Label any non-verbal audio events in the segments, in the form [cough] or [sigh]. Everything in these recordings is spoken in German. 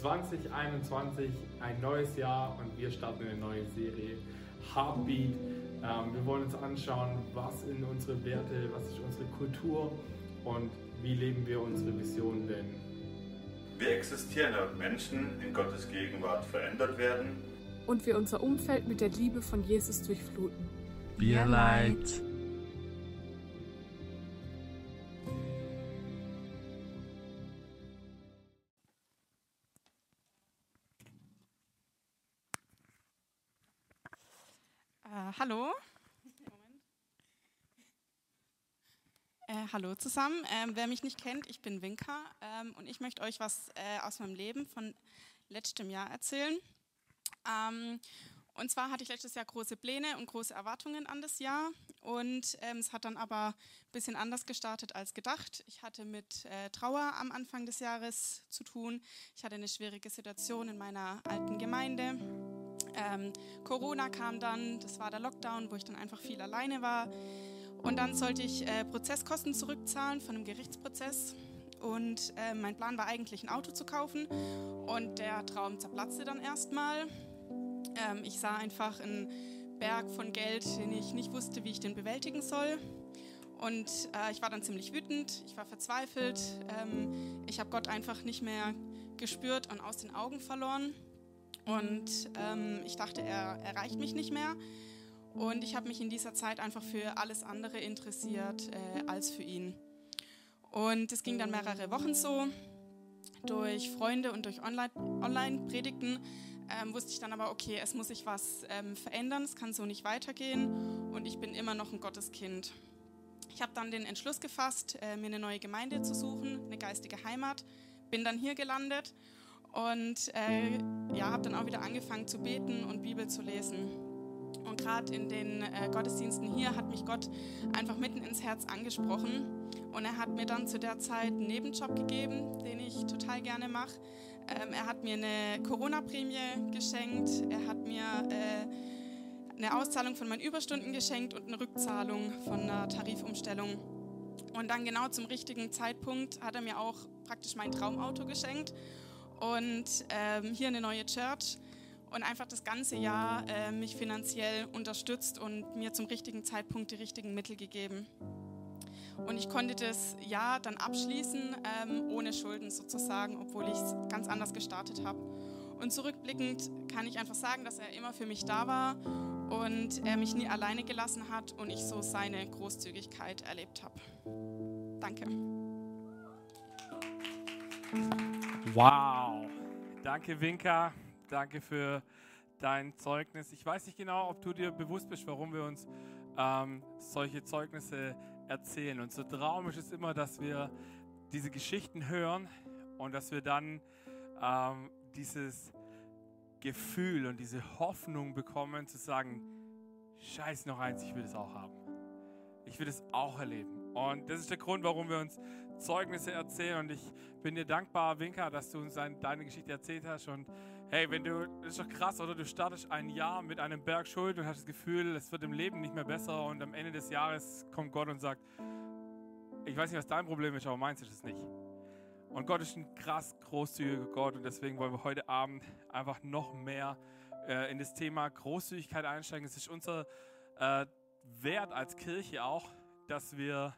2021, ein neues Jahr und wir starten eine neue Serie Heartbeat. Ähm, wir wollen uns anschauen, was sind unsere Werte, was ist unsere Kultur und wie leben wir unsere Vision denn. Wir existieren, damit Menschen in Gottes Gegenwart verändert werden und wir unser Umfeld mit der Liebe von Jesus durchfluten. Wir Light. Hallo. Äh, hallo zusammen. Ähm, wer mich nicht kennt, ich bin Winka ähm, und ich möchte euch was äh, aus meinem Leben von letztem Jahr erzählen. Ähm, und zwar hatte ich letztes Jahr große Pläne und große Erwartungen an das Jahr und ähm, es hat dann aber ein bisschen anders gestartet als gedacht. Ich hatte mit äh, Trauer am Anfang des Jahres zu tun. Ich hatte eine schwierige Situation in meiner alten Gemeinde. Ähm, Corona kam dann, das war der Lockdown, wo ich dann einfach viel alleine war. Und dann sollte ich äh, Prozesskosten zurückzahlen von einem Gerichtsprozess. Und äh, mein Plan war eigentlich, ein Auto zu kaufen. Und der Traum zerplatzte dann erstmal. Ähm, ich sah einfach einen Berg von Geld, den ich nicht wusste, wie ich den bewältigen soll. Und äh, ich war dann ziemlich wütend, ich war verzweifelt. Ähm, ich habe Gott einfach nicht mehr gespürt und aus den Augen verloren. Und ähm, ich dachte, er erreicht mich nicht mehr. Und ich habe mich in dieser Zeit einfach für alles andere interessiert äh, als für ihn. Und es ging dann mehrere Wochen so. Durch Freunde und durch Online-Predigten ähm, wusste ich dann aber, okay, es muss sich was ähm, verändern, es kann so nicht weitergehen und ich bin immer noch ein Gotteskind. Ich habe dann den Entschluss gefasst, äh, mir eine neue Gemeinde zu suchen, eine geistige Heimat, bin dann hier gelandet und äh, ja, habe dann auch wieder angefangen zu beten und Bibel zu lesen. Und gerade in den äh, Gottesdiensten hier hat mich Gott einfach mitten ins Herz angesprochen. Und er hat mir dann zu der Zeit einen Nebenjob gegeben, den ich total gerne mache. Ähm, er hat mir eine Corona-Prämie geschenkt. Er hat mir äh, eine Auszahlung von meinen Überstunden geschenkt und eine Rückzahlung von einer Tarifumstellung. Und dann genau zum richtigen Zeitpunkt hat er mir auch praktisch mein Traumauto geschenkt und ähm, hier eine neue Church und einfach das ganze Jahr äh, mich finanziell unterstützt und mir zum richtigen Zeitpunkt die richtigen Mittel gegeben. Und ich konnte das Jahr dann abschließen, ähm, ohne Schulden sozusagen, obwohl ich es ganz anders gestartet habe. Und zurückblickend kann ich einfach sagen, dass er immer für mich da war und er mich nie alleine gelassen hat und ich so seine Großzügigkeit erlebt habe. Danke. Wow. Danke, Winka. Danke für dein Zeugnis. Ich weiß nicht genau, ob du dir bewusst bist, warum wir uns ähm, solche Zeugnisse erzählen. Und so Traum ist es immer, dass wir diese Geschichten hören und dass wir dann ähm, dieses Gefühl und diese Hoffnung bekommen, zu sagen, scheiß noch eins, ich will das auch haben. Ich will das auch erleben. Und das ist der Grund, warum wir uns Zeugnisse erzählen. Und ich bin dir dankbar, Winka, dass du uns deine Geschichte erzählt hast. Und hey, wenn du, das ist doch krass, oder? Du startest ein Jahr mit einem Berg Schuld und hast das Gefühl, es wird im Leben nicht mehr besser und am Ende des Jahres kommt Gott und sagt, ich weiß nicht, was dein Problem ist, aber meins ist es nicht. Und Gott ist ein krass großzügiger Gott und deswegen wollen wir heute Abend einfach noch mehr äh, in das Thema Großzügigkeit einsteigen. Es ist unser äh, Wert als Kirche auch, dass wir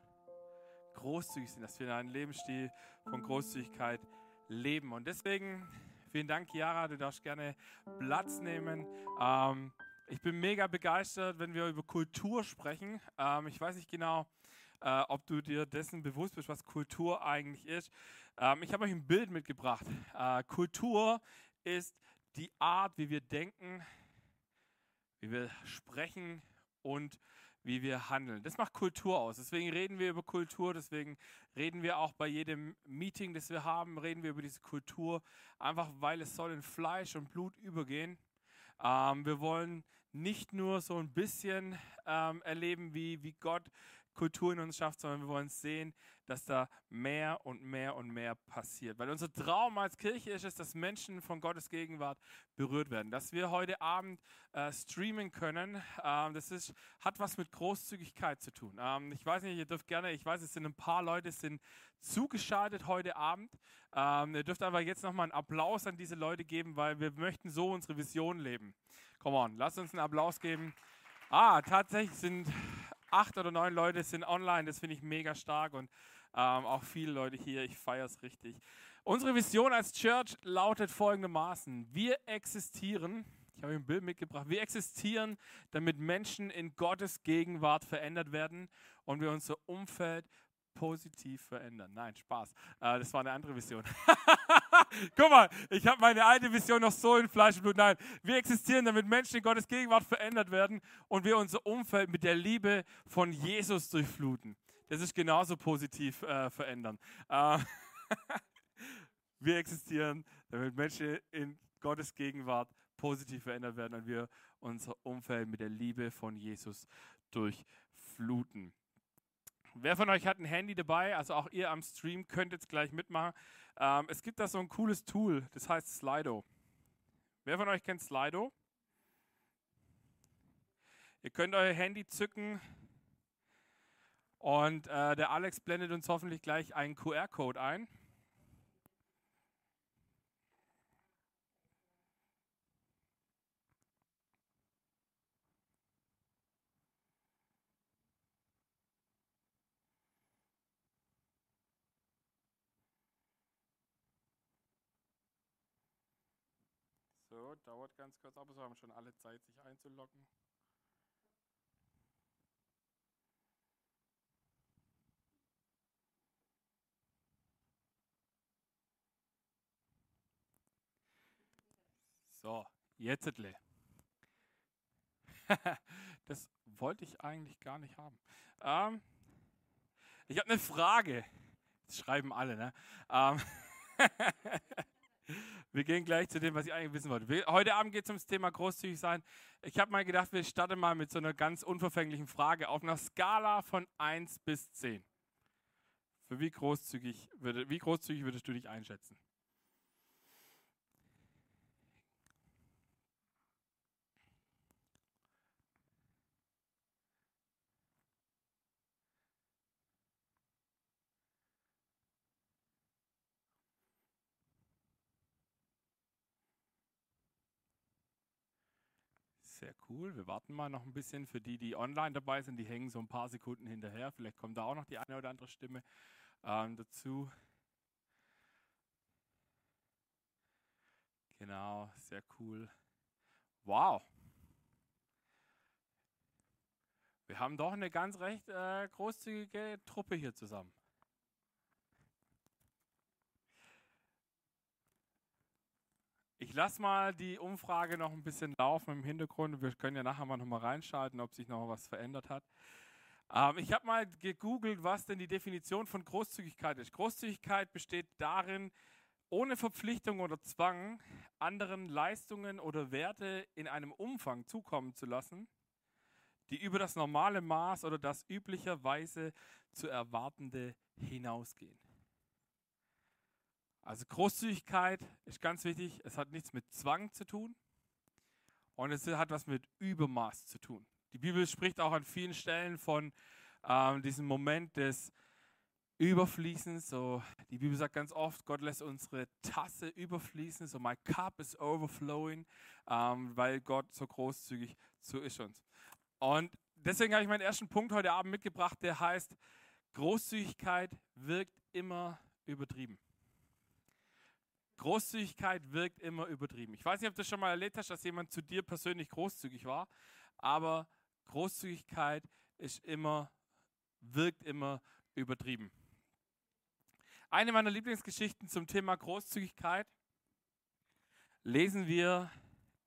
großzügig sind, dass wir einen Lebensstil von Großzügigkeit leben. Und deswegen Vielen Dank, Chiara. Du darfst gerne Platz nehmen. Ähm, ich bin mega begeistert, wenn wir über Kultur sprechen. Ähm, ich weiß nicht genau, äh, ob du dir dessen bewusst bist, was Kultur eigentlich ist. Ähm, ich habe euch ein Bild mitgebracht. Äh, Kultur ist die Art, wie wir denken, wie wir sprechen und wie wir handeln. Das macht Kultur aus. Deswegen reden wir über Kultur, deswegen reden wir auch bei jedem Meeting, das wir haben, reden wir über diese Kultur, einfach weil es soll in Fleisch und Blut übergehen. Ähm, wir wollen nicht nur so ein bisschen ähm, erleben, wie, wie Gott Kultur in uns schafft, sondern wir wollen sehen, dass da mehr und mehr und mehr passiert. Weil unser Traum als Kirche ist es, dass Menschen von Gottes Gegenwart berührt werden. Dass wir heute Abend äh, streamen können, ähm, das ist, hat was mit Großzügigkeit zu tun. Ähm, ich weiß nicht, ihr dürft gerne, ich weiß, es sind ein paar Leute, sind zugeschaltet heute Abend. Ähm, ihr dürft aber jetzt nochmal einen Applaus an diese Leute geben, weil wir möchten so unsere Vision leben. Come on, lasst uns einen Applaus geben. Ah, tatsächlich sind acht oder neun Leute sind online. Das finde ich mega stark und ähm, auch viele Leute hier. Ich feiere es richtig. Unsere Vision als Church lautet folgendermaßen: Wir existieren. Ich habe ein Bild mitgebracht. Wir existieren, damit Menschen in Gottes Gegenwart verändert werden und wir unser Umfeld positiv verändern. Nein, Spaß. Äh, das war eine andere Vision. [laughs] [laughs] Guck mal, ich habe meine alte Vision noch so in Fleisch und Blut. Nein, wir existieren, damit Menschen in Gottes Gegenwart verändert werden und wir unser Umfeld mit der Liebe von Jesus durchfluten. Das ist genauso positiv äh, verändern. Äh, [laughs] wir existieren, damit Menschen in Gottes Gegenwart positiv verändert werden und wir unser Umfeld mit der Liebe von Jesus durchfluten. Wer von euch hat ein Handy dabei? Also auch ihr am Stream könnt jetzt gleich mitmachen. Ähm, es gibt da so ein cooles Tool, das heißt Slido. Wer von euch kennt Slido? Ihr könnt euer Handy zücken und äh, der Alex blendet uns hoffentlich gleich einen QR-Code ein. Dauert ganz kurz, aber so haben schon alle Zeit, sich einzuloggen. So, jetzt. [laughs] das wollte ich eigentlich gar nicht haben. Ähm, ich habe eine Frage. Das schreiben alle, ne? Ähm, [laughs] wir gehen gleich zu dem, was ich eigentlich wissen wollte. Heute Abend geht es ums Thema großzügig sein. Ich habe mal gedacht, wir starten mal mit so einer ganz unverfänglichen Frage auf einer Skala von 1 bis 10. Für wie großzügig, würde, wie großzügig würdest du dich einschätzen? Sehr cool. Wir warten mal noch ein bisschen für die, die online dabei sind. Die hängen so ein paar Sekunden hinterher. Vielleicht kommt da auch noch die eine oder andere Stimme ähm, dazu. Genau, sehr cool. Wow. Wir haben doch eine ganz recht äh, großzügige Truppe hier zusammen. Lasse mal die Umfrage noch ein bisschen laufen im Hintergrund. Wir können ja nachher mal noch mal reinschalten, ob sich noch was verändert hat. Ähm, ich habe mal gegoogelt, was denn die Definition von Großzügigkeit ist. Großzügigkeit besteht darin, ohne Verpflichtung oder Zwang anderen Leistungen oder Werte in einem Umfang zukommen zu lassen, die über das normale Maß oder das üblicherweise zu erwartende hinausgehen. Also Großzügigkeit ist ganz wichtig. Es hat nichts mit Zwang zu tun und es hat was mit Übermaß zu tun. Die Bibel spricht auch an vielen Stellen von ähm, diesem Moment des Überfließens. So, die Bibel sagt ganz oft, Gott lässt unsere Tasse überfließen. So, my cup is overflowing, ähm, weil Gott so großzügig zu ist uns. Und deswegen habe ich meinen ersten Punkt heute Abend mitgebracht, der heißt, Großzügigkeit wirkt immer übertrieben. Großzügigkeit wirkt immer übertrieben. Ich weiß nicht, ob du schon mal erlebt hast, dass jemand zu dir persönlich großzügig war, aber Großzügigkeit ist immer, wirkt immer übertrieben. Eine meiner Lieblingsgeschichten zum Thema Großzügigkeit lesen wir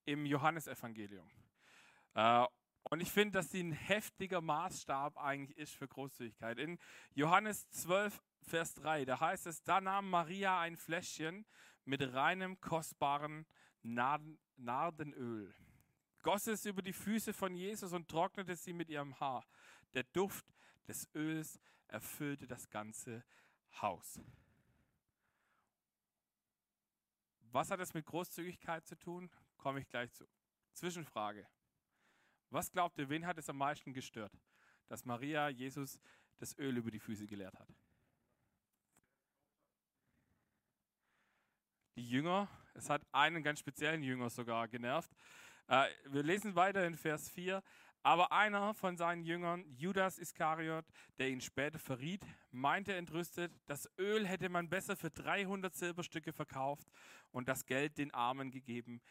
im Johannesevangelium. Äh, und ich finde, dass sie ein heftiger Maßstab eigentlich ist für Großzügigkeit. In Johannes 12, Vers 3, da heißt es, da nahm Maria ein Fläschchen mit reinem, kostbaren Nardenöl, goss es über die Füße von Jesus und trocknete sie mit ihrem Haar. Der Duft des Öls erfüllte das ganze Haus. Was hat das mit Großzügigkeit zu tun? Komme ich gleich zu. Zwischenfrage. Was glaubt ihr, wen hat es am meisten gestört, dass Maria Jesus das Öl über die Füße geleert hat? Jünger, es hat einen ganz speziellen Jünger sogar genervt. Äh, wir lesen weiter in Vers 4. Aber einer von seinen Jüngern, Judas Iskariot, der ihn später verriet, meinte entrüstet, das Öl hätte man besser für 300 Silberstücke verkauft und das Geld den Armen gegeben.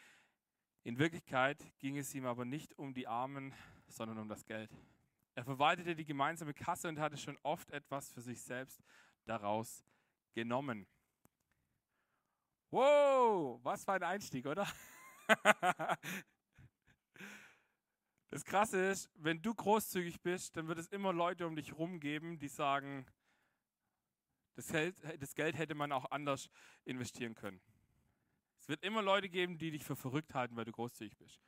In Wirklichkeit ging es ihm aber nicht um die Armen, sondern um das Geld. Er verwaltete die gemeinsame Kasse und hatte schon oft etwas für sich selbst daraus genommen. Wow, was für ein Einstieg, oder? Das Krasse ist, wenn du großzügig bist, dann wird es immer Leute um dich herum geben, die sagen, das Geld, das Geld hätte man auch anders investieren können. Es wird immer Leute geben, die dich für verrückt halten, weil du großzügig bist.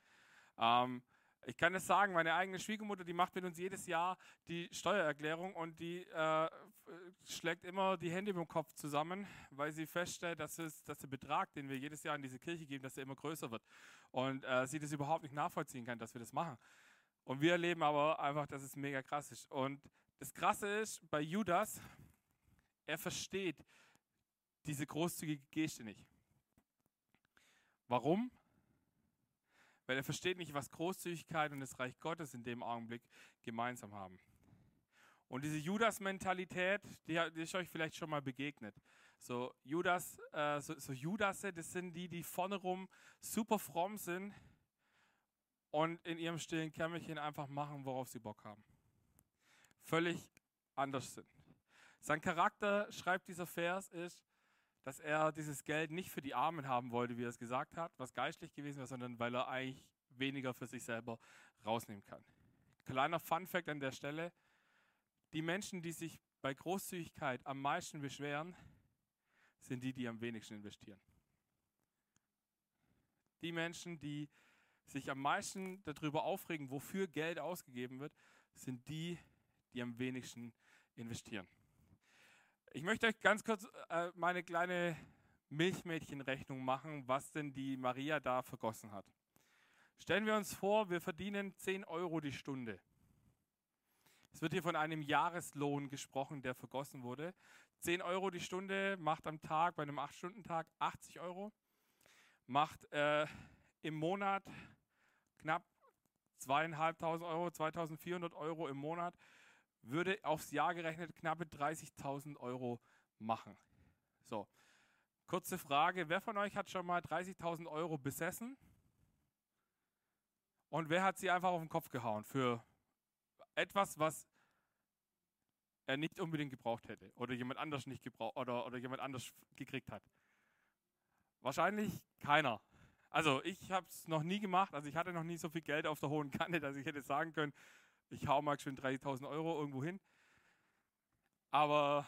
Ähm, ich kann es sagen, meine eigene Schwiegermutter, die macht mit uns jedes Jahr die Steuererklärung und die äh, schlägt immer die Hände im Kopf zusammen, weil sie feststellt, dass, es, dass der Betrag, den wir jedes Jahr in diese Kirche geben, dass er immer größer wird. Und äh, sie das überhaupt nicht nachvollziehen kann, dass wir das machen. Und wir erleben aber einfach, dass es mega krass ist. Und das Krasse ist, bei Judas, er versteht diese großzügige Geste nicht. Warum? Weil er versteht nicht, was Großzügigkeit und das Reich Gottes in dem Augenblick gemeinsam haben. Und diese Judas-Mentalität, die, die, ist euch vielleicht schon mal begegnet. So Judas, äh, so, so Judasse, das sind die, die vorne rum super fromm sind und in ihrem stillen Kämmerchen einfach machen, worauf sie Bock haben. Völlig anders sind. Sein Charakter, schreibt dieser Vers, ist, dass er dieses Geld nicht für die Armen haben wollte, wie er es gesagt hat, was geistlich gewesen wäre, sondern weil er eigentlich weniger für sich selber rausnehmen kann. Kleiner Fun fact an der Stelle, die Menschen, die sich bei Großzügigkeit am meisten beschweren, sind die, die am wenigsten investieren. Die Menschen, die sich am meisten darüber aufregen, wofür Geld ausgegeben wird, sind die, die am wenigsten investieren. Ich möchte euch ganz kurz äh, meine kleine Milchmädchenrechnung machen, was denn die Maria da vergossen hat. Stellen wir uns vor, wir verdienen 10 Euro die Stunde. Es wird hier von einem Jahreslohn gesprochen, der vergossen wurde. 10 Euro die Stunde macht am Tag, bei einem 8-Stunden-Tag 80 Euro. Macht äh, im Monat knapp 2.500 Euro, 2.400 Euro im Monat würde aufs Jahr gerechnet knappe 30.000 Euro machen. So, kurze Frage, wer von euch hat schon mal 30.000 Euro besessen? Und wer hat sie einfach auf den Kopf gehauen für etwas, was er nicht unbedingt gebraucht hätte oder jemand anders nicht gebraucht oder, oder jemand anders gekriegt hat? Wahrscheinlich keiner. Also ich habe es noch nie gemacht, also ich hatte noch nie so viel Geld auf der hohen Kante, dass ich hätte sagen können, ich hau mal schön 30.000 Euro irgendwo hin. Aber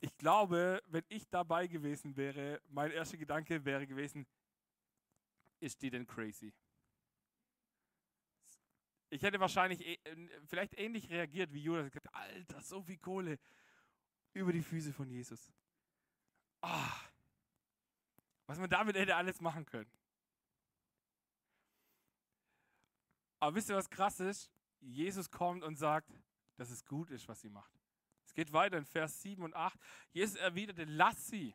ich glaube, wenn ich dabei gewesen wäre, mein erster Gedanke wäre gewesen, ist die denn crazy? Ich hätte wahrscheinlich äh, vielleicht ähnlich reagiert wie Judas. Alter, so viel Kohle über die Füße von Jesus. Ah, was man damit hätte alles machen können. Aber wisst ihr, was krass ist? Jesus kommt und sagt, dass es gut ist, was sie macht. Es geht weiter in Vers 7 und 8. Jesus erwiderte, lass sie.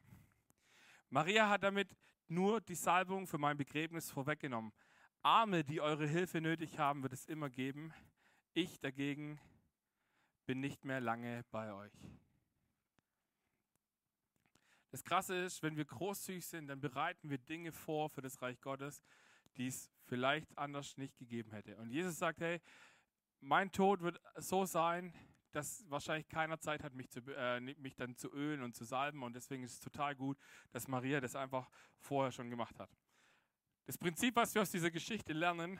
Maria hat damit nur die Salbung für mein Begräbnis vorweggenommen. Arme, die eure Hilfe nötig haben, wird es immer geben. Ich dagegen bin nicht mehr lange bei euch. Das Krasse ist, wenn wir großzügig sind, dann bereiten wir Dinge vor für das Reich Gottes, die es vielleicht anders nicht gegeben hätte. Und Jesus sagt, hey, mein Tod wird so sein, dass wahrscheinlich keiner Zeit hat, mich, zu, äh, mich dann zu ölen und zu salben. Und deswegen ist es total gut, dass Maria das einfach vorher schon gemacht hat. Das Prinzip, was wir aus dieser Geschichte lernen,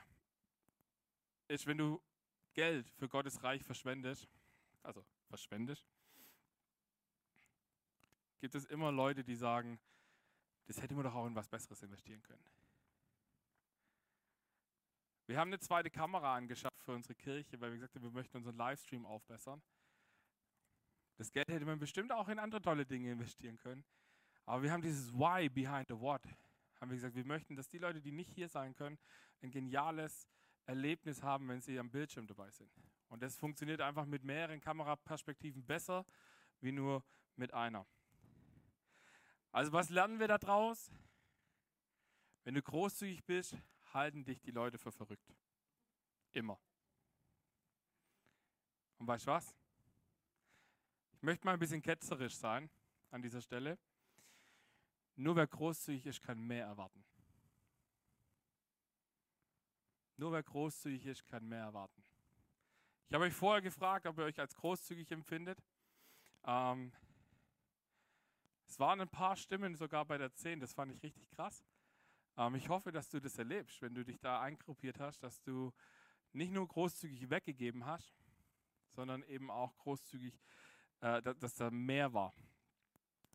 ist, wenn du Geld für Gottes Reich verschwendest, also verschwendest, gibt es immer Leute, die sagen, das hätte man doch auch in was Besseres investieren können. Wir haben eine zweite Kamera angeschafft für unsere Kirche, weil wir gesagt haben, wir möchten unseren Livestream aufbessern. Das Geld hätte man bestimmt auch in andere tolle Dinge investieren können. Aber wir haben dieses Why behind the What. Haben wir gesagt, wir möchten, dass die Leute, die nicht hier sein können, ein geniales Erlebnis haben, wenn sie am Bildschirm dabei sind. Und das funktioniert einfach mit mehreren Kameraperspektiven besser, wie nur mit einer. Also was lernen wir daraus? Wenn du großzügig bist, halten dich die Leute für verrückt. Immer. Und weißt du was? Ich möchte mal ein bisschen ketzerisch sein an dieser Stelle. Nur wer großzügig ist, kann mehr erwarten. Nur wer großzügig ist, kann mehr erwarten. Ich habe euch vorher gefragt, ob ihr euch als großzügig empfindet. Ähm, es waren ein paar Stimmen sogar bei der 10, das fand ich richtig krass. Ähm, ich hoffe, dass du das erlebst, wenn du dich da eingruppiert hast, dass du nicht nur großzügig weggegeben hast, sondern eben auch großzügig, äh, dass, da mehr war.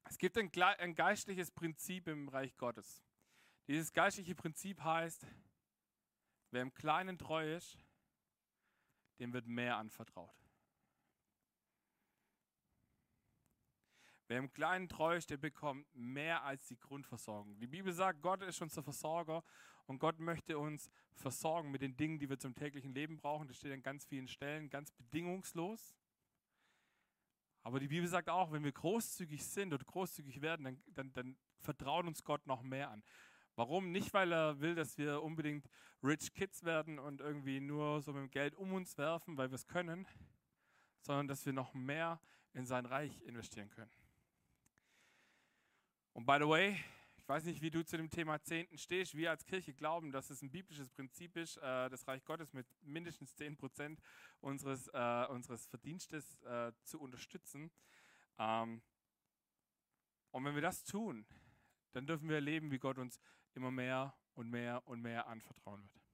Es gibt ein, ein geistliches Prinzip im Reich Gottes. Dieses geistliche Prinzip heißt, wer im Kleinen treu ist, dem wird mehr anvertraut. Wer im Kleinen treu ist, der bekommt mehr als die Grundversorgung. Die Bibel sagt, Gott ist unser Versorger und Gott möchte uns versorgen mit den Dingen, die wir zum täglichen Leben brauchen. Das steht an ganz vielen Stellen, ganz bedingungslos. Aber die Bibel sagt auch, wenn wir großzügig sind oder großzügig werden, dann, dann, dann vertraut uns Gott noch mehr an. Warum? Nicht, weil er will, dass wir unbedingt Rich Kids werden und irgendwie nur so mit dem Geld um uns werfen, weil wir es können, sondern dass wir noch mehr in sein Reich investieren können. Und by the way, ich weiß nicht, wie du zu dem Thema Zehnten stehst. Wir als Kirche glauben, dass es ein biblisches Prinzip ist, äh, das Reich Gottes mit mindestens 10 Prozent unseres, äh, unseres Verdienstes äh, zu unterstützen. Ähm, und wenn wir das tun, dann dürfen wir erleben, wie Gott uns immer mehr und mehr und mehr anvertrauen wird.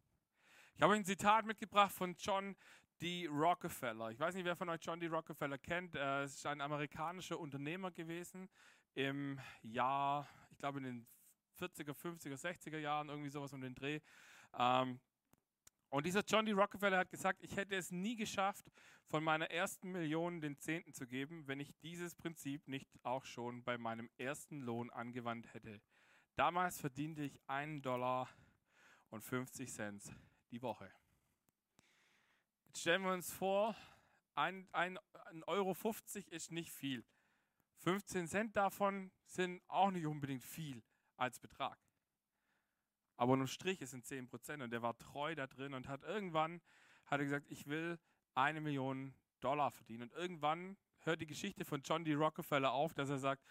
Ich habe ein Zitat mitgebracht von John D. Rockefeller. Ich weiß nicht, wer von euch John D. Rockefeller kennt. Er ist ein amerikanischer Unternehmer gewesen, im Jahr, ich glaube in den 40er, 50er, 60er Jahren, irgendwie sowas um den Dreh. Ähm, und dieser John D. Rockefeller hat gesagt, ich hätte es nie geschafft, von meiner ersten Million den Zehnten zu geben, wenn ich dieses Prinzip nicht auch schon bei meinem ersten Lohn angewandt hätte. Damals verdiente ich einen Dollar und 50 Cent die Woche. Jetzt stellen wir uns vor, ein, ein, ein Euro 50 ist nicht viel. 15 Cent davon sind auch nicht unbedingt viel als Betrag. Aber unterm Strich ist es 10 Prozent und der war treu da drin und hat irgendwann hat er gesagt, ich will eine Million Dollar verdienen. Und irgendwann hört die Geschichte von John D. Rockefeller auf, dass er sagt,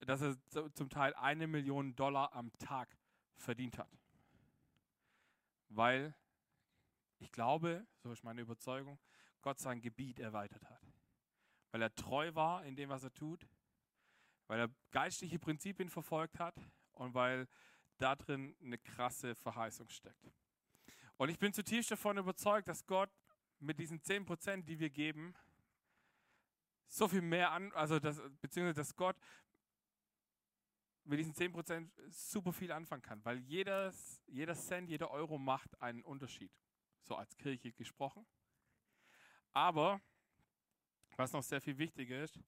dass er zum Teil eine Million Dollar am Tag verdient hat. Weil ich glaube, so ist meine Überzeugung, Gott sein Gebiet erweitert hat weil er treu war in dem, was er tut, weil er geistliche Prinzipien verfolgt hat und weil da drin eine krasse Verheißung steckt. Und ich bin zutiefst davon überzeugt, dass Gott mit diesen 10%, die wir geben, so viel mehr an, also das, beziehungsweise dass Gott mit diesen 10% super viel anfangen kann, weil jedes, jeder Cent, jeder Euro macht einen Unterschied, so als Kirche gesprochen. Aber was noch sehr viel wichtiger ist,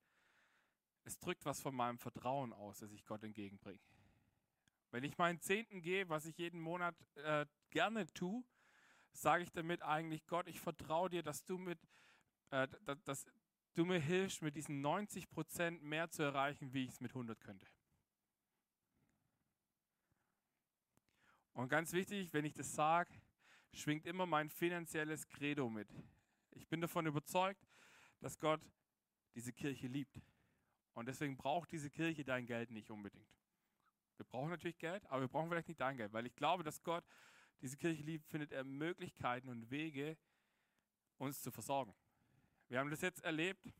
es drückt was von meinem Vertrauen aus, das ich Gott entgegenbringe. Wenn ich meinen Zehnten gehe, was ich jeden Monat äh, gerne tue, sage ich damit eigentlich, Gott, ich vertraue dir, dass du, mit, äh, dass, dass du mir hilfst, mit diesen 90 Prozent mehr zu erreichen, wie ich es mit 100 könnte. Und ganz wichtig, wenn ich das sage, schwingt immer mein finanzielles Credo mit. Ich bin davon überzeugt, dass Gott diese Kirche liebt. Und deswegen braucht diese Kirche dein Geld nicht unbedingt. Wir brauchen natürlich Geld, aber wir brauchen vielleicht nicht dein Geld, weil ich glaube, dass Gott diese Kirche liebt, findet er Möglichkeiten und Wege, uns zu versorgen. Wir haben das jetzt erlebt.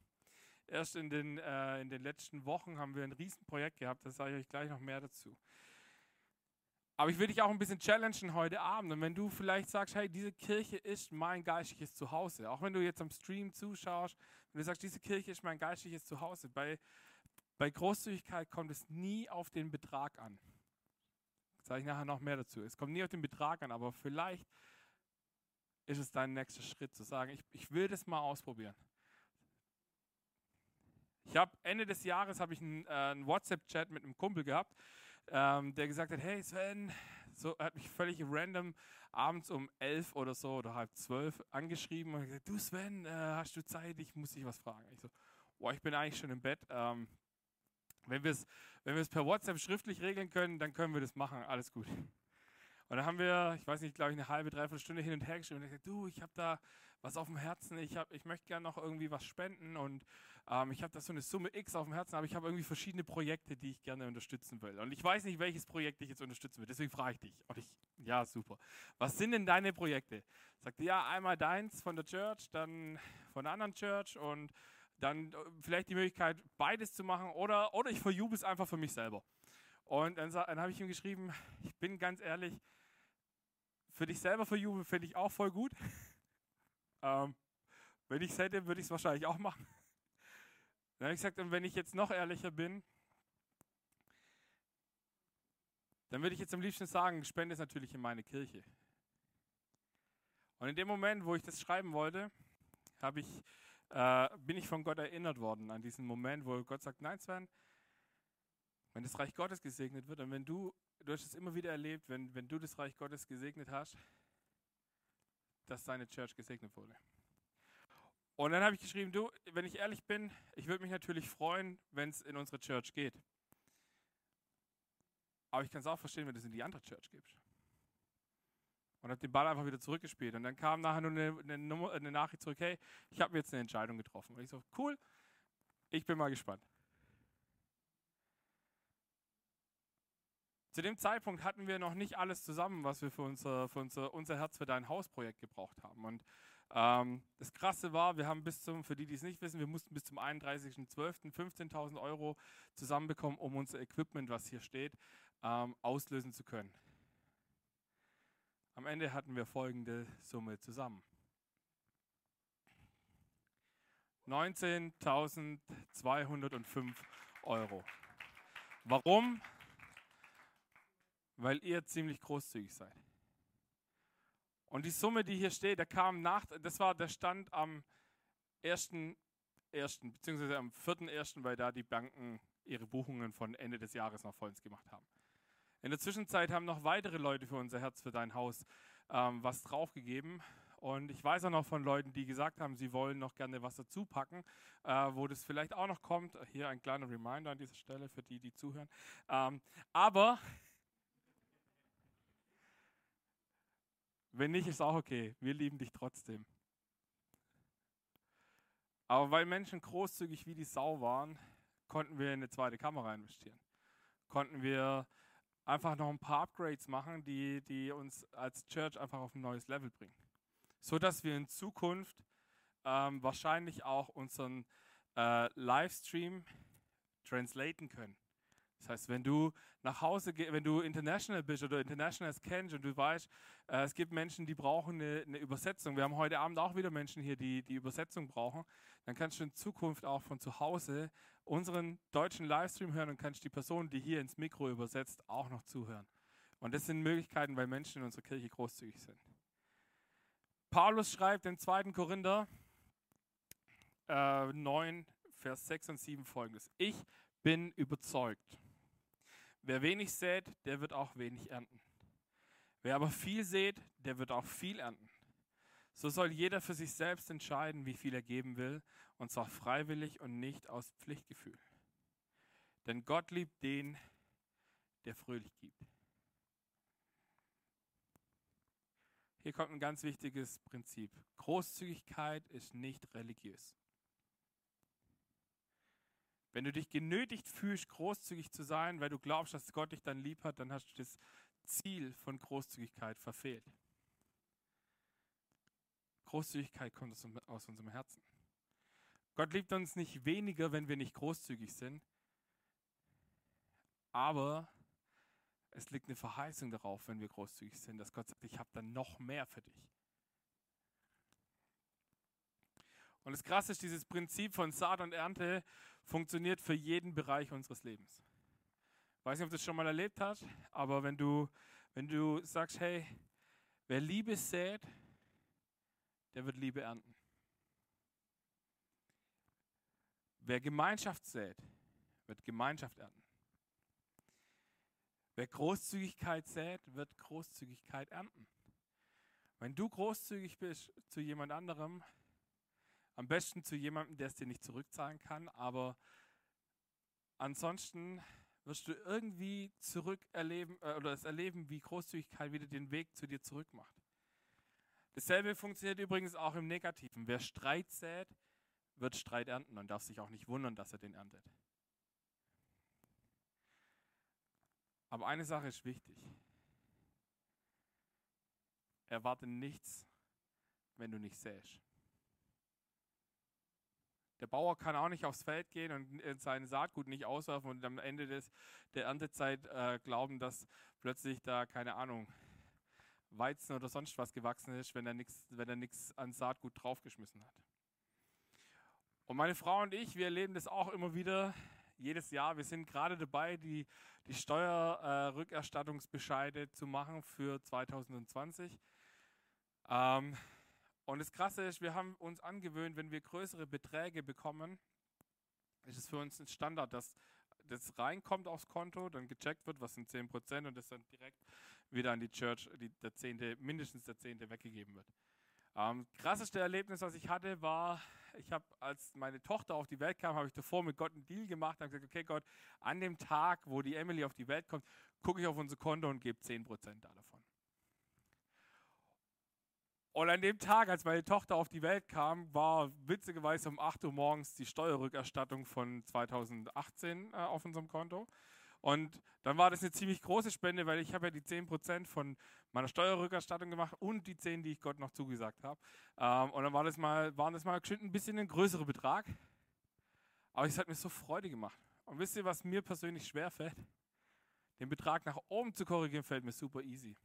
Erst in den, äh, in den letzten Wochen haben wir ein Riesenprojekt gehabt, da sage ich euch gleich noch mehr dazu. Aber ich will dich auch ein bisschen challengen heute Abend. Und wenn du vielleicht sagst, hey, diese Kirche ist mein geistliches Zuhause, auch wenn du jetzt am Stream zuschaust, wenn du sagst, diese Kirche ist mein geistliches Zuhause, bei, bei Großzügigkeit kommt es nie auf den Betrag an. Sage ich nachher noch mehr dazu. Es kommt nie auf den Betrag an, aber vielleicht ist es dein nächster Schritt zu sagen, ich, ich will das mal ausprobieren. Ich habe Ende des Jahres habe ich einen, äh, einen WhatsApp-Chat mit einem Kumpel gehabt, ähm, der gesagt hat, hey Sven, so hat mich völlig random abends um elf oder so oder halb zwölf angeschrieben und gesagt, du Sven, äh, hast du Zeit? Ich muss dich was fragen. Ich so, boah, ich bin eigentlich schon im Bett. Ähm, wenn wir es wenn per WhatsApp schriftlich regeln können, dann können wir das machen. Alles gut. Und dann haben wir, ich weiß nicht, glaube ich, eine halbe, dreiviertel Stunde hin und her geschrieben und gesagt, du, ich habe da was auf dem Herzen, ich, hab, ich möchte gerne noch irgendwie was spenden und ähm, ich habe da so eine Summe X auf dem Herzen, aber ich habe irgendwie verschiedene Projekte, die ich gerne unterstützen will. Und ich weiß nicht, welches Projekt ich jetzt unterstützen will, deswegen frage ich dich. Und ich, ja, super. Was sind denn deine Projekte? Sagte, ja, einmal deins von der Church, dann von der anderen Church und dann äh, vielleicht die Möglichkeit, beides zu machen oder, oder ich verjubel es einfach für mich selber. Und dann, dann habe ich ihm geschrieben, ich bin ganz ehrlich, für dich selber verjubeln finde ich auch voll gut. [laughs] Ähm, wenn ich es hätte, würde ich es wahrscheinlich auch machen. Dann habe ich gesagt, und wenn ich jetzt noch ehrlicher bin, dann würde ich jetzt am liebsten sagen, spende es natürlich in meine Kirche. Und in dem Moment, wo ich das schreiben wollte, ich, äh, bin ich von Gott erinnert worden an diesen Moment, wo Gott sagt, nein Sven, wenn das Reich Gottes gesegnet wird und wenn du, du hast es immer wieder erlebt, wenn, wenn du das Reich Gottes gesegnet hast, dass seine Church gesegnet wurde. Und dann habe ich geschrieben, du, wenn ich ehrlich bin, ich würde mich natürlich freuen, wenn es in unsere Church geht. Aber ich kann es auch verstehen, wenn du es in die andere Church gibst. Und habe den Ball einfach wieder zurückgespielt. Und dann kam nachher nur eine, eine, Nummer, eine Nachricht zurück, hey, ich habe jetzt eine Entscheidung getroffen. Und ich so, cool, ich bin mal gespannt. Zu dem Zeitpunkt hatten wir noch nicht alles zusammen, was wir für unser, für unser, unser Herz für dein Hausprojekt gebraucht haben. Und ähm, das Krasse war, wir haben bis zum, für die, die es nicht wissen, wir mussten bis zum 31.12. 15.000 Euro zusammenbekommen, um unser Equipment, was hier steht, ähm, auslösen zu können. Am Ende hatten wir folgende Summe zusammen. 19.205 Euro. Warum? Weil ihr ziemlich großzügig seid. Und die Summe, die hier steht, der kam nach, das war der Stand am 1.1. beziehungsweise am 4.1., weil da die Banken ihre Buchungen von Ende des Jahres noch vollends gemacht haben. In der Zwischenzeit haben noch weitere Leute für unser Herz für dein Haus ähm, was draufgegeben. Und ich weiß auch noch von Leuten, die gesagt haben, sie wollen noch gerne was dazu packen, äh, wo das vielleicht auch noch kommt. Hier ein kleiner Reminder an dieser Stelle für die, die zuhören. Ähm, aber Wenn nicht, ist auch okay. Wir lieben dich trotzdem. Aber weil Menschen großzügig wie die Sau waren, konnten wir in eine zweite Kamera investieren. Konnten wir einfach noch ein paar Upgrades machen, die, die uns als Church einfach auf ein neues Level bringen. So dass wir in Zukunft ähm, wahrscheinlich auch unseren äh, Livestream translaten können. Das heißt, wenn du nach Hause gehst, wenn du international bist oder Internationals kennst und du weißt, äh, es gibt Menschen, die brauchen eine, eine, Übersetzung. Wir haben heute Abend auch wieder Menschen hier, die die Übersetzung brauchen. Dann kannst du in Zukunft auch von zu Hause unseren deutschen Livestream hören und kannst die Person, die hier ins Mikro übersetzt, auch noch zuhören. Und das sind Möglichkeiten, weil Menschen in unserer Kirche großzügig sind. Paulus schreibt in 2. Korinther äh, 9, Vers 6 und 7 folgendes. Ich bin überzeugt Wer wenig sät, der wird auch wenig ernten. Wer aber viel sät, der wird auch viel ernten. So soll jeder für sich selbst entscheiden, wie viel er geben will, und zwar freiwillig und nicht aus Pflichtgefühl. Denn Gott liebt den, der fröhlich gibt. Hier kommt ein ganz wichtiges Prinzip. Großzügigkeit ist nicht religiös. Wenn du dich genötigt fühlst, großzügig zu sein, weil du glaubst, dass Gott dich dann lieb hat, dann hast du das Ziel von Großzügigkeit verfehlt. Großzügigkeit kommt aus unserem Herzen. Gott liebt uns nicht weniger, wenn wir nicht großzügig sind, aber es liegt eine Verheißung darauf, wenn wir großzügig sind, dass Gott sagt, ich habe dann noch mehr für dich. Und das Krasse ist, dieses Prinzip von Saat und Ernte funktioniert für jeden Bereich unseres Lebens. Weiß nicht, ob du das schon mal erlebt hast, aber wenn du, wenn du sagst, hey, wer Liebe sät, der wird Liebe ernten. Wer Gemeinschaft sät, wird Gemeinschaft ernten. Wer Großzügigkeit sät, wird Großzügigkeit ernten. Wenn du großzügig bist zu jemand anderem, am besten zu jemandem, der es dir nicht zurückzahlen kann, aber ansonsten wirst du irgendwie zurückerleben äh, oder es erleben, wie Großzügigkeit wieder den Weg zu dir zurück macht. Dasselbe funktioniert übrigens auch im Negativen. Wer Streit sät, wird Streit ernten und darf sich auch nicht wundern, dass er den erntet. Aber eine Sache ist wichtig. Erwarte nichts, wenn du nicht säst. Der Bauer kann auch nicht aufs Feld gehen und sein Saatgut nicht auswerfen und am Ende des, der Erntezeit äh, glauben, dass plötzlich da, keine Ahnung, Weizen oder sonst was gewachsen ist, wenn er nichts an Saatgut draufgeschmissen hat. Und meine Frau und ich, wir erleben das auch immer wieder jedes Jahr. Wir sind gerade dabei, die, die Steuerrückerstattungsbescheide äh, zu machen für 2020. Ähm, und das Krasse ist, wir haben uns angewöhnt, wenn wir größere Beträge bekommen, ist es für uns ein Standard, dass das reinkommt aufs Konto, dann gecheckt wird, was sind 10% und das dann direkt wieder an die Church, die, der Zehnte, mindestens der Zehnte weggegeben wird. Ähm, krasseste Erlebnis, was ich hatte, war, ich habe, als meine Tochter auf die Welt kam, habe ich davor mit Gott einen Deal gemacht, habe gesagt, okay Gott, an dem Tag, wo die Emily auf die Welt kommt, gucke ich auf unser Konto und gebe 10% davon. Und an dem Tag, als meine Tochter auf die Welt kam, war witzigerweise um 8 Uhr morgens die Steuerrückerstattung von 2018 äh, auf unserem Konto. Und dann war das eine ziemlich große Spende, weil ich habe ja die 10% von meiner Steuerrückerstattung gemacht und die 10, die ich Gott noch zugesagt habe. Ähm, und dann war das mal, waren das mal ein bisschen ein größerer Betrag. Aber es hat mir so Freude gemacht. Und wisst ihr, was mir persönlich schwer fällt? Den Betrag nach oben zu korrigieren, fällt mir super easy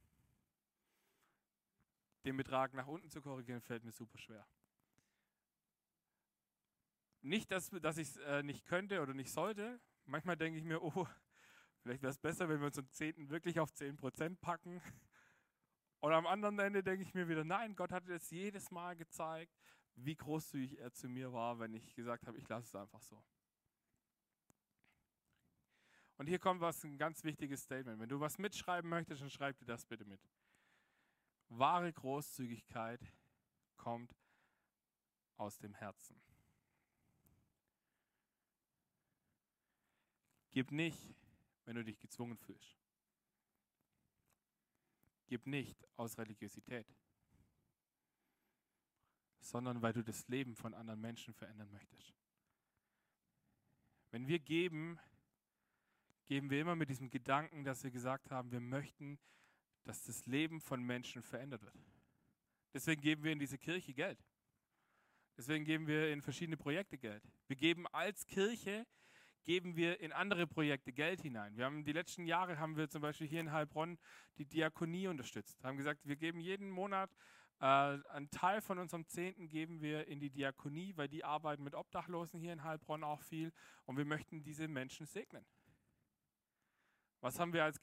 den Betrag nach unten zu korrigieren, fällt mir super schwer. Nicht, dass, dass ich es äh, nicht könnte oder nicht sollte. Manchmal denke ich mir, oh, vielleicht wäre es besser, wenn wir uns am 10. wirklich auf 10% packen. Und am anderen Ende denke ich mir wieder, nein, Gott hat es jedes Mal gezeigt, wie großzügig er zu mir war, wenn ich gesagt habe, ich lasse es einfach so. Und hier kommt was, ein ganz wichtiges Statement. Wenn du was mitschreiben möchtest, dann schreib dir das bitte mit. Wahre Großzügigkeit kommt aus dem Herzen. Gib nicht, wenn du dich gezwungen fühlst. Gib nicht aus Religiosität, sondern weil du das Leben von anderen Menschen verändern möchtest. Wenn wir geben, geben wir immer mit diesem Gedanken, dass wir gesagt haben, wir möchten dass das Leben von Menschen verändert wird. Deswegen geben wir in diese Kirche Geld. Deswegen geben wir in verschiedene Projekte Geld. Wir geben als Kirche geben wir in andere Projekte Geld hinein. Wir haben die letzten Jahre haben wir zum Beispiel hier in Heilbronn die Diakonie unterstützt. Wir haben gesagt, wir geben jeden Monat äh, einen Teil von unserem Zehnten geben wir in die Diakonie, weil die arbeiten mit Obdachlosen hier in Heilbronn auch viel und wir möchten diese Menschen segnen. Was haben wir als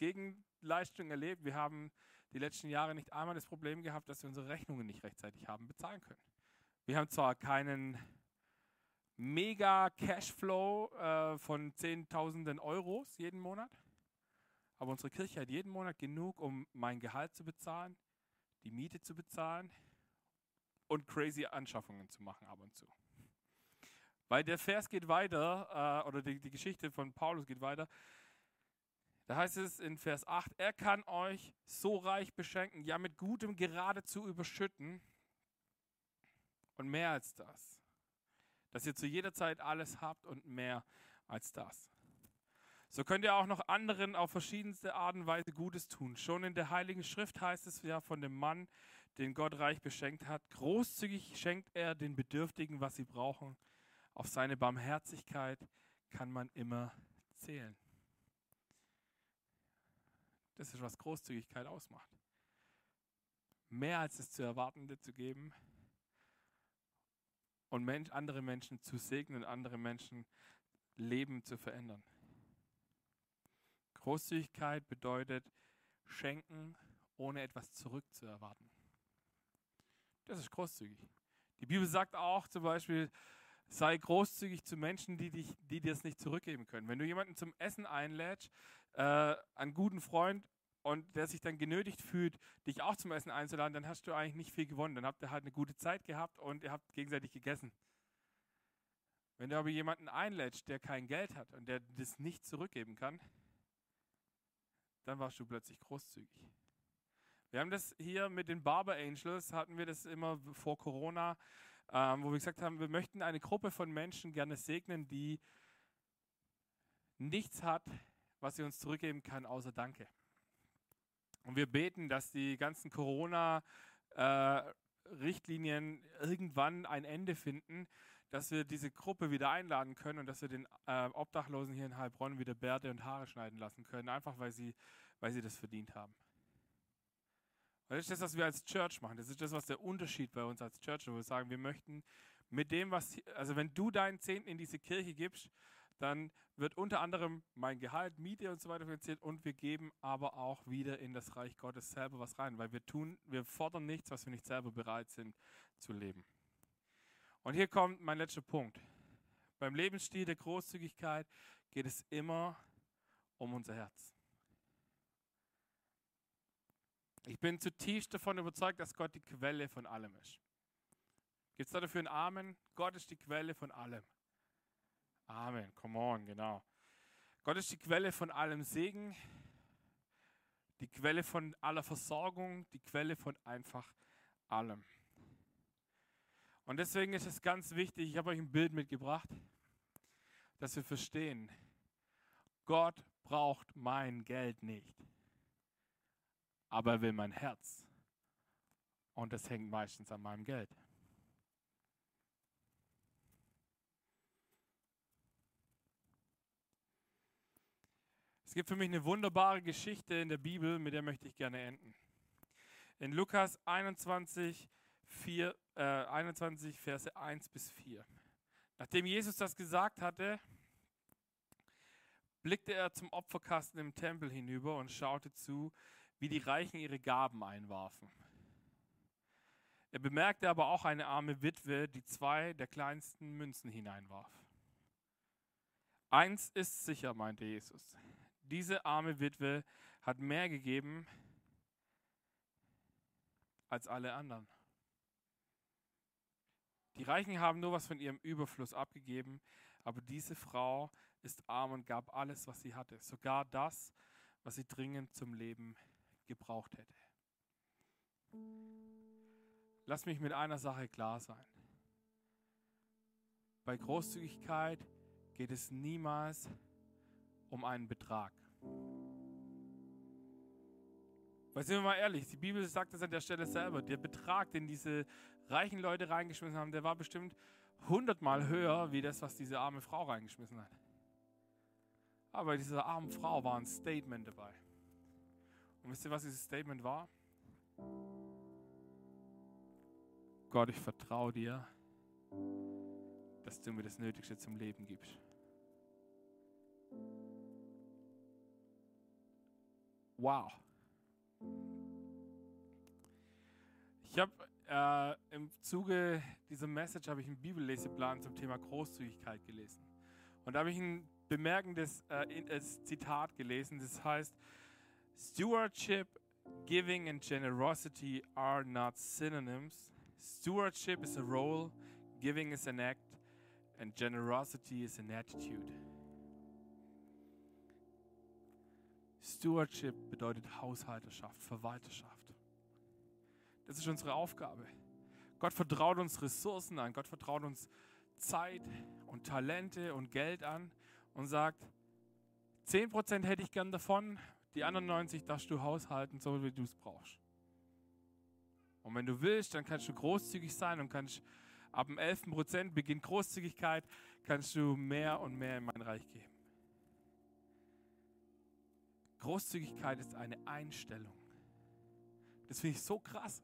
Gegenleistung erlebt? Wir haben die letzten Jahre nicht einmal das Problem gehabt, dass wir unsere Rechnungen nicht rechtzeitig haben bezahlen können. Wir haben zwar keinen mega Cashflow äh, von Zehntausenden Euros jeden Monat, aber unsere Kirche hat jeden Monat genug, um mein Gehalt zu bezahlen, die Miete zu bezahlen und crazy Anschaffungen zu machen ab und zu. Weil der Vers geht weiter, äh, oder die, die Geschichte von Paulus geht weiter. Da heißt es in Vers 8, er kann euch so reich beschenken, ja mit Gutem geradezu überschütten. Und mehr als das. Dass ihr zu jeder Zeit alles habt und mehr als das. So könnt ihr auch noch anderen auf verschiedenste Art und Weise Gutes tun. Schon in der Heiligen Schrift heißt es ja von dem Mann, den Gott reich beschenkt hat, großzügig schenkt er den Bedürftigen, was sie brauchen. Auf seine Barmherzigkeit kann man immer zählen. Das ist, was Großzügigkeit ausmacht. Mehr als es zu Erwartende zu geben und andere Menschen zu segnen, andere Menschen Leben zu verändern. Großzügigkeit bedeutet schenken, ohne etwas zurückzuerwarten. Das ist großzügig. Die Bibel sagt auch zum Beispiel, sei großzügig zu Menschen, die, dich, die dir es nicht zurückgeben können. Wenn du jemanden zum Essen einlädst, äh, einen guten Freund, und der sich dann genötigt fühlt, dich auch zum Essen einzuladen, dann hast du eigentlich nicht viel gewonnen. Dann habt ihr halt eine gute Zeit gehabt und ihr habt gegenseitig gegessen. Wenn du aber jemanden einlädst, der kein Geld hat und der das nicht zurückgeben kann, dann warst du plötzlich großzügig. Wir haben das hier mit den Barber Angels, hatten wir das immer vor Corona, ähm, wo wir gesagt haben, wir möchten eine Gruppe von Menschen gerne segnen, die nichts hat, was sie uns zurückgeben kann, außer Danke. Und wir beten, dass die ganzen Corona-Richtlinien äh, irgendwann ein Ende finden, dass wir diese Gruppe wieder einladen können und dass wir den äh, Obdachlosen hier in Heilbronn wieder Bärte und Haare schneiden lassen können, einfach weil sie, weil sie das verdient haben. Und das ist das, was wir als Church machen. Das ist das, was der Unterschied bei uns als Church ist, wo wir sagen, wir möchten mit dem, was, also wenn du deinen Zehnten in diese Kirche gibst, dann wird unter anderem mein Gehalt, Miete und so weiter finanziert und wir geben aber auch wieder in das Reich Gottes selber was rein, weil wir tun, wir fordern nichts, was wir nicht selber bereit sind zu leben. Und hier kommt mein letzter Punkt. Beim Lebensstil der Großzügigkeit geht es immer um unser Herz. Ich bin zutiefst davon überzeugt, dass Gott die Quelle von allem ist. Gibt es dafür ein Amen? Gott ist die Quelle von allem. Amen. Come on, genau. Gott ist die Quelle von allem Segen, die Quelle von aller Versorgung, die Quelle von einfach allem. Und deswegen ist es ganz wichtig, ich habe euch ein Bild mitgebracht, dass wir verstehen, Gott braucht mein Geld nicht aber er will mein Herz. Und das hängt meistens an meinem Geld. Es gibt für mich eine wunderbare Geschichte in der Bibel, mit der möchte ich gerne enden. In Lukas 21, 4, äh, 21 Verse 1 bis 4. Nachdem Jesus das gesagt hatte, blickte er zum Opferkasten im Tempel hinüber und schaute zu, wie die Reichen ihre Gaben einwarfen. Er bemerkte aber auch eine arme Witwe, die zwei der kleinsten Münzen hineinwarf. Eins ist sicher, meinte Jesus. Diese arme Witwe hat mehr gegeben als alle anderen. Die Reichen haben nur was von ihrem Überfluss abgegeben, aber diese Frau ist arm und gab alles, was sie hatte, sogar das, was sie dringend zum Leben gebraucht hätte. Lass mich mit einer Sache klar sein. Bei Großzügigkeit geht es niemals um einen Betrag. Weil sind wir mal ehrlich, die Bibel sagt das an der Stelle selber. Der Betrag, den diese reichen Leute reingeschmissen haben, der war bestimmt hundertmal höher, wie das, was diese arme Frau reingeschmissen hat. Aber dieser armen Frau war ein Statement dabei. Und wisst ihr, was dieses Statement war? Gott, ich vertraue dir, dass du mir das Nötigste zum Leben gibst. Wow. Ich habe äh, im Zuge dieser Message habe ich einen Bibelleseplan zum Thema Großzügigkeit gelesen. Und da habe ich ein bemerkendes äh, Zitat gelesen, das heißt, Stewardship, giving, and generosity are not synonyms. Stewardship is a role, giving is an act, and generosity is an attitude. Stewardship bedeutet Haushalterschaft, Verwalterschaft. Das ist unsere Aufgabe. Gott vertraut uns Ressourcen an, Gott vertraut uns Zeit und Talente und Geld an und sagt, 10% hätte ich gern davon, die anderen 90 darfst du haushalten, so wie du es brauchst. Und wenn du willst, dann kannst du großzügig sein und kannst ab dem 11. Prozent beginnt Großzügigkeit, kannst du mehr und mehr in mein Reich geben. Großzügigkeit ist eine Einstellung. Das finde ich so krass.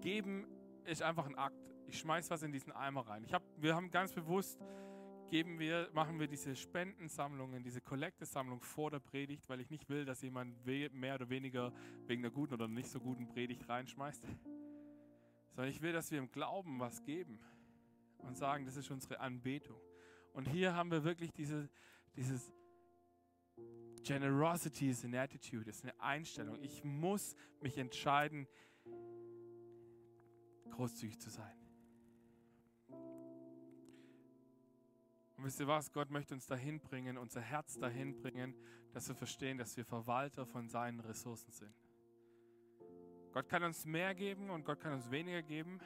Geben ist einfach ein Akt. Ich schmeiß was in diesen Eimer rein. Ich hab, wir haben ganz bewusst geben wir, machen wir diese Spendensammlungen, diese Kollektesammlung vor der Predigt, weil ich nicht will, dass jemand mehr oder weniger wegen einer guten oder nicht so guten Predigt reinschmeißt. sondern ich will, dass wir im Glauben was geben und sagen, das ist unsere Anbetung. Und hier haben wir wirklich diese, dieses Generosity ist eine Attitude, ist eine Einstellung. Ich muss mich entscheiden, großzügig zu sein. Und wisst ihr was? Gott möchte uns dahin bringen, unser Herz dahin bringen, dass wir verstehen, dass wir Verwalter von seinen Ressourcen sind. Gott kann uns mehr geben und Gott kann uns weniger geben,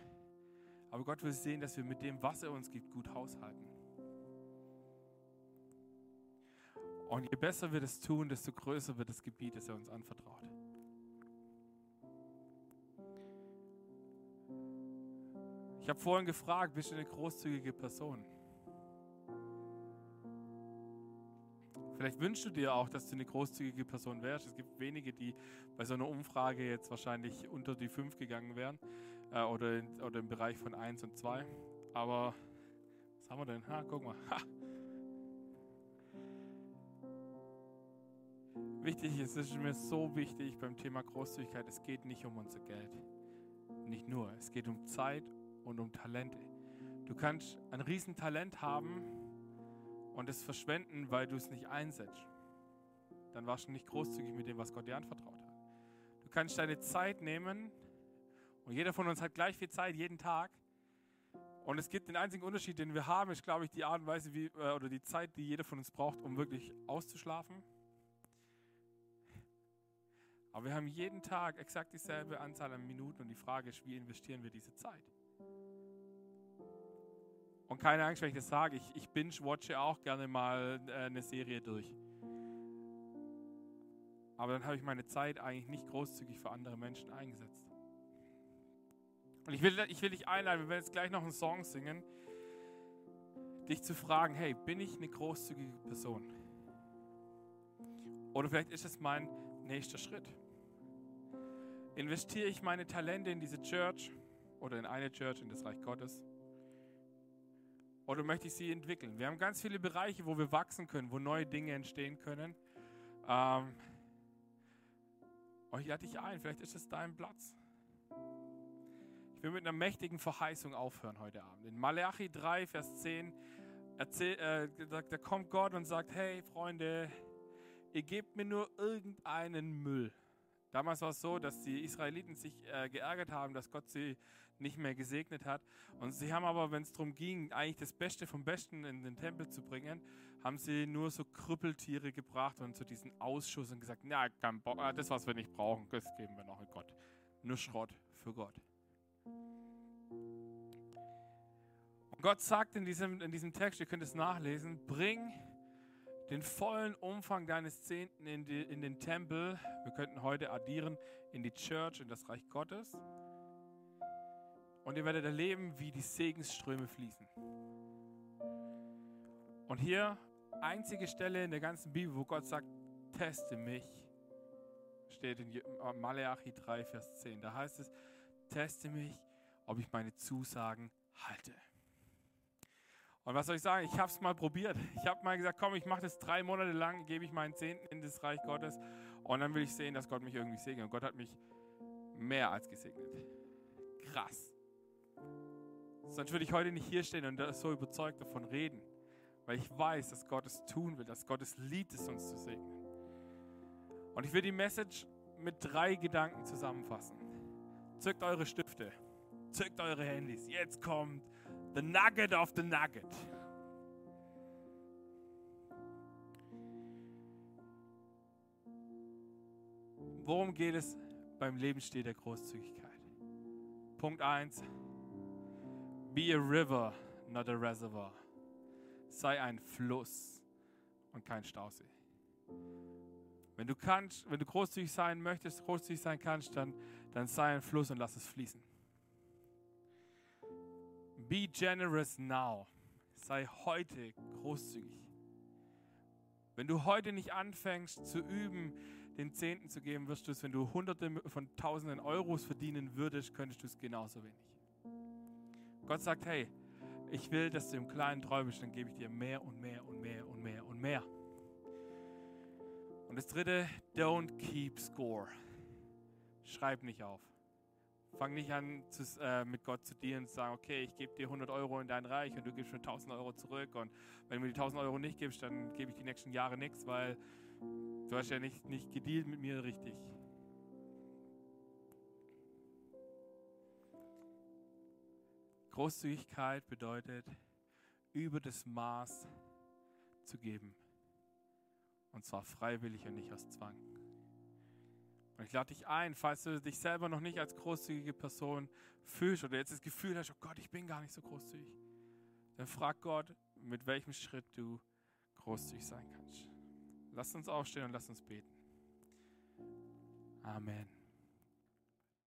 aber Gott will sehen, dass wir mit dem, was er uns gibt, gut haushalten. Und je besser wir das tun, desto größer wird das Gebiet, das er uns anvertraut. Ich habe vorhin gefragt, bist du eine großzügige Person? Vielleicht wünschst du dir auch, dass du eine großzügige Person wärst. Es gibt wenige, die bei so einer Umfrage jetzt wahrscheinlich unter die 5 gegangen wären äh, oder, in, oder im Bereich von 1 und 2. Aber was haben wir denn? Ha, guck mal. Ha. Wichtig ist, es ist mir so wichtig beim Thema Großzügigkeit, es geht nicht um unser Geld. Nicht nur, es geht um Zeit und um Talente. Du kannst ein Riesentalent haben, und es verschwenden, weil du es nicht einsetzt, dann warst du nicht großzügig mit dem, was Gott dir anvertraut hat. Du kannst deine Zeit nehmen und jeder von uns hat gleich viel Zeit jeden Tag. Und es gibt den einzigen Unterschied, den wir haben, ist, glaube ich, die Art und Weise, wie, äh, oder die Zeit, die jeder von uns braucht, um wirklich auszuschlafen. Aber wir haben jeden Tag exakt dieselbe Anzahl an Minuten und die Frage ist, wie investieren wir diese Zeit? Und keine Angst, wenn ich das sage, ich, ich binge-watche auch gerne mal äh, eine Serie durch. Aber dann habe ich meine Zeit eigentlich nicht großzügig für andere Menschen eingesetzt. Und ich will, ich will dich einladen, wir werden jetzt gleich noch einen Song singen, dich zu fragen, hey, bin ich eine großzügige Person? Oder vielleicht ist es mein nächster Schritt. Investiere ich meine Talente in diese Church oder in eine Church, in das Reich Gottes? Oder möchte ich sie entwickeln? Wir haben ganz viele Bereiche, wo wir wachsen können, wo neue Dinge entstehen können. Ähm, und ich lade dich ein, vielleicht ist es dein Platz. Ich will mit einer mächtigen Verheißung aufhören heute Abend. In Malachi 3, Vers 10, erzähl, äh, da, da kommt Gott und sagt, hey Freunde, ihr gebt mir nur irgendeinen Müll. Damals war es so, dass die Israeliten sich äh, geärgert haben, dass Gott sie nicht mehr gesegnet hat. Und sie haben aber, wenn es darum ging, eigentlich das Beste vom Besten in den Tempel zu bringen, haben sie nur so Krüppeltiere gebracht und zu diesen Ausschuss und gesagt, ja, ah, das, was wir nicht brauchen, das geben wir noch in Gott. Nur Schrott für Gott. Und Gott sagt in diesem, in diesem Text, ihr könnt es nachlesen, bring den vollen Umfang deines Zehnten in, die, in den Tempel, wir könnten heute addieren, in die Church, in das Reich Gottes. Und ihr werdet erleben, wie die Segensströme fließen. Und hier, einzige Stelle in der ganzen Bibel, wo Gott sagt, teste mich, steht in Malachi 3, Vers 10. Da heißt es, teste mich, ob ich meine Zusagen halte. Und was soll ich sagen? Ich habe es mal probiert. Ich habe mal gesagt, komm, ich mache das drei Monate lang, gebe ich meinen Zehnten in das Reich Gottes und dann will ich sehen, dass Gott mich irgendwie segnet. Und Gott hat mich mehr als gesegnet. Krass. Sonst würde ich heute nicht hier stehen und so überzeugt davon reden, weil ich weiß, dass Gott es tun will, dass Gott es liebt, es uns zu segnen. Und ich will die Message mit drei Gedanken zusammenfassen. Zückt eure Stifte, zückt eure Handys. Jetzt kommt the nugget of the nugget. Worum geht es beim Lebensstil der Großzügigkeit? Punkt 1. Be a river, not a reservoir. Sei ein Fluss und kein Stausee. Wenn du kannst, wenn du großzügig sein möchtest, großzügig sein kannst, dann, dann sei ein Fluss und lass es fließen. Be generous now. Sei heute großzügig. Wenn du heute nicht anfängst zu üben, den Zehnten zu geben, wirst du es, wenn du Hunderte von Tausenden Euros verdienen würdest, könntest du es genauso wenig. Gott sagt, hey, ich will, dass du im Kleinen träumst, dann gebe ich dir mehr und mehr und mehr und mehr und mehr. Und das dritte, don't keep score. Schreib nicht auf. Fang nicht an, zu, äh, mit Gott zu dienen und zu sagen, okay, ich gebe dir 100 Euro in dein Reich und du gibst mir 1000 Euro zurück. Und wenn du mir die 1000 Euro nicht gibst, dann gebe ich die nächsten Jahre nichts, weil du hast ja nicht, nicht gedealt mit mir richtig. Großzügigkeit bedeutet, über das Maß zu geben. Und zwar freiwillig und nicht aus Zwang. Und ich lade dich ein, falls du dich selber noch nicht als großzügige Person fühlst oder jetzt das Gefühl hast, oh Gott, ich bin gar nicht so großzügig, dann frag Gott, mit welchem Schritt du großzügig sein kannst. Lass uns aufstehen und lass uns beten. Amen.